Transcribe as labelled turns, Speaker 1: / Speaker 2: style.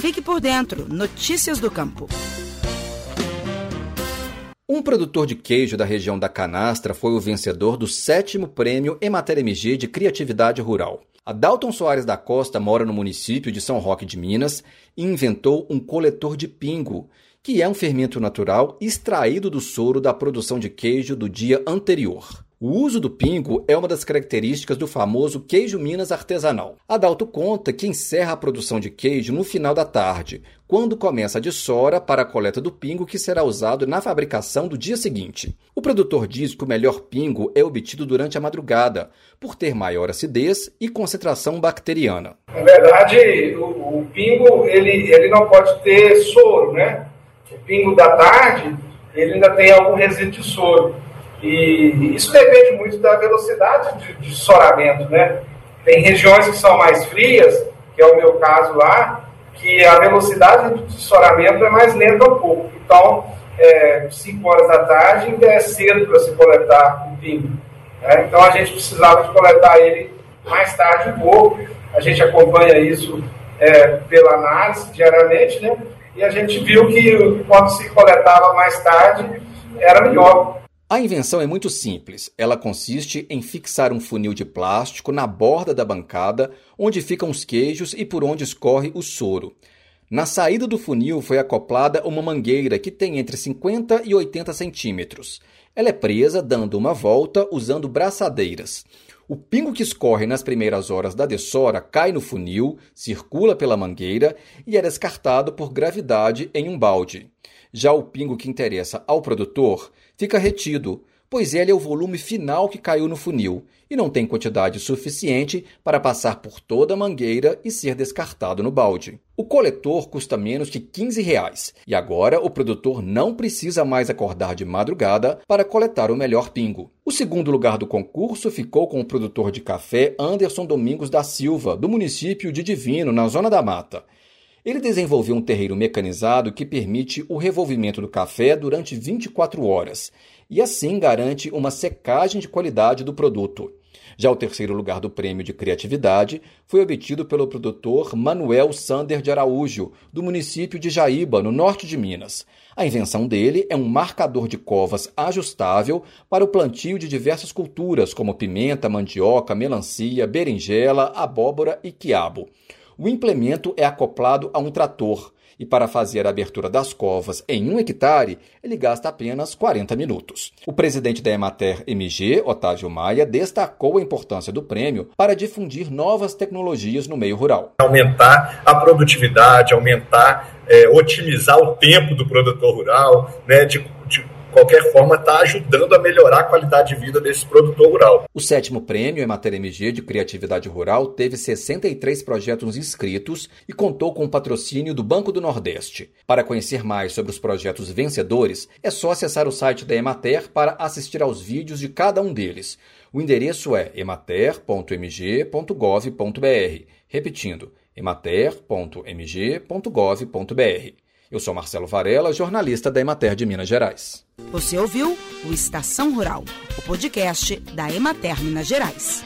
Speaker 1: Fique por dentro. Notícias do Campo.
Speaker 2: Um produtor de queijo da região da Canastra foi o vencedor do sétimo prêmio Emater MG de Criatividade Rural. A Dalton Soares da Costa mora no município de São Roque de Minas e inventou um coletor de pingo, que é um fermento natural extraído do soro da produção de queijo do dia anterior. O uso do pingo é uma das características do famoso queijo Minas artesanal. Adalto conta que encerra a produção de queijo no final da tarde, quando começa a dessora para a coleta do pingo que será usado na fabricação do dia seguinte. O produtor diz que o melhor pingo é obtido durante a madrugada, por ter maior acidez e concentração bacteriana.
Speaker 3: Na verdade, o, o pingo ele, ele não pode ter soro, né? O pingo da tarde ele ainda tem algum resíduo de soro. E isso depende muito da velocidade de, de soramento, né? Tem regiões que são mais frias, que é o meu caso lá, que a velocidade de soramento é mais lenta um pouco. Então, é, 5 horas da tarde ainda é cedo para se coletar o pingo. Né? Então, a gente precisava de coletar ele mais tarde um pouco. A gente acompanha isso é, pela análise diariamente, né? E a gente viu que quando se coletava mais tarde, era melhor.
Speaker 2: A invenção é muito simples. Ela consiste em fixar um funil de plástico na borda da bancada, onde ficam os queijos e por onde escorre o soro. Na saída do funil foi acoplada uma mangueira que tem entre 50 e 80 centímetros. Ela é presa dando uma volta usando braçadeiras. O pingo que escorre nas primeiras horas da dessora cai no funil, circula pela mangueira e é descartado por gravidade em um balde. Já o pingo que interessa ao produtor fica retido, pois ele é o volume final que caiu no funil e não tem quantidade suficiente para passar por toda a mangueira e ser descartado no balde. O coletor custa menos de 15 reais e agora o produtor não precisa mais acordar de madrugada para coletar o melhor pingo. O segundo lugar do concurso ficou com o produtor de café Anderson Domingos da Silva, do município de Divino, na Zona da Mata. Ele desenvolveu um terreiro mecanizado que permite o revolvimento do café durante 24 horas e assim garante uma secagem de qualidade do produto. Já o terceiro lugar do prêmio de criatividade foi obtido pelo produtor Manuel Sander de Araújo, do município de Jaíba, no norte de Minas. A invenção dele é um marcador de covas ajustável para o plantio de diversas culturas, como pimenta, mandioca, melancia, berinjela, abóbora e quiabo. O implemento é acoplado a um trator e para fazer a abertura das covas em um hectare, ele gasta apenas 40 minutos. O presidente da Emater MG, Otávio Maia, destacou a importância do prêmio para difundir novas tecnologias no meio rural.
Speaker 4: Aumentar a produtividade, aumentar, é, otimizar o tempo do produtor rural, né, de, de qualquer forma, está ajudando a melhorar a qualidade de vida desse produtor rural.
Speaker 2: O sétimo prêmio Emater MG de Criatividade Rural teve 63 projetos inscritos e contou com o patrocínio do Banco do Nordeste. Para conhecer mais sobre os projetos vencedores, é só acessar o site da Emater para assistir aos vídeos de cada um deles. O endereço é emater.mg.gov.br. Repetindo, emater.mg.gov.br. Eu sou Marcelo Varela, jornalista da Emater de Minas Gerais.
Speaker 1: Você ouviu o Estação Rural, o podcast da Emater Minas Gerais.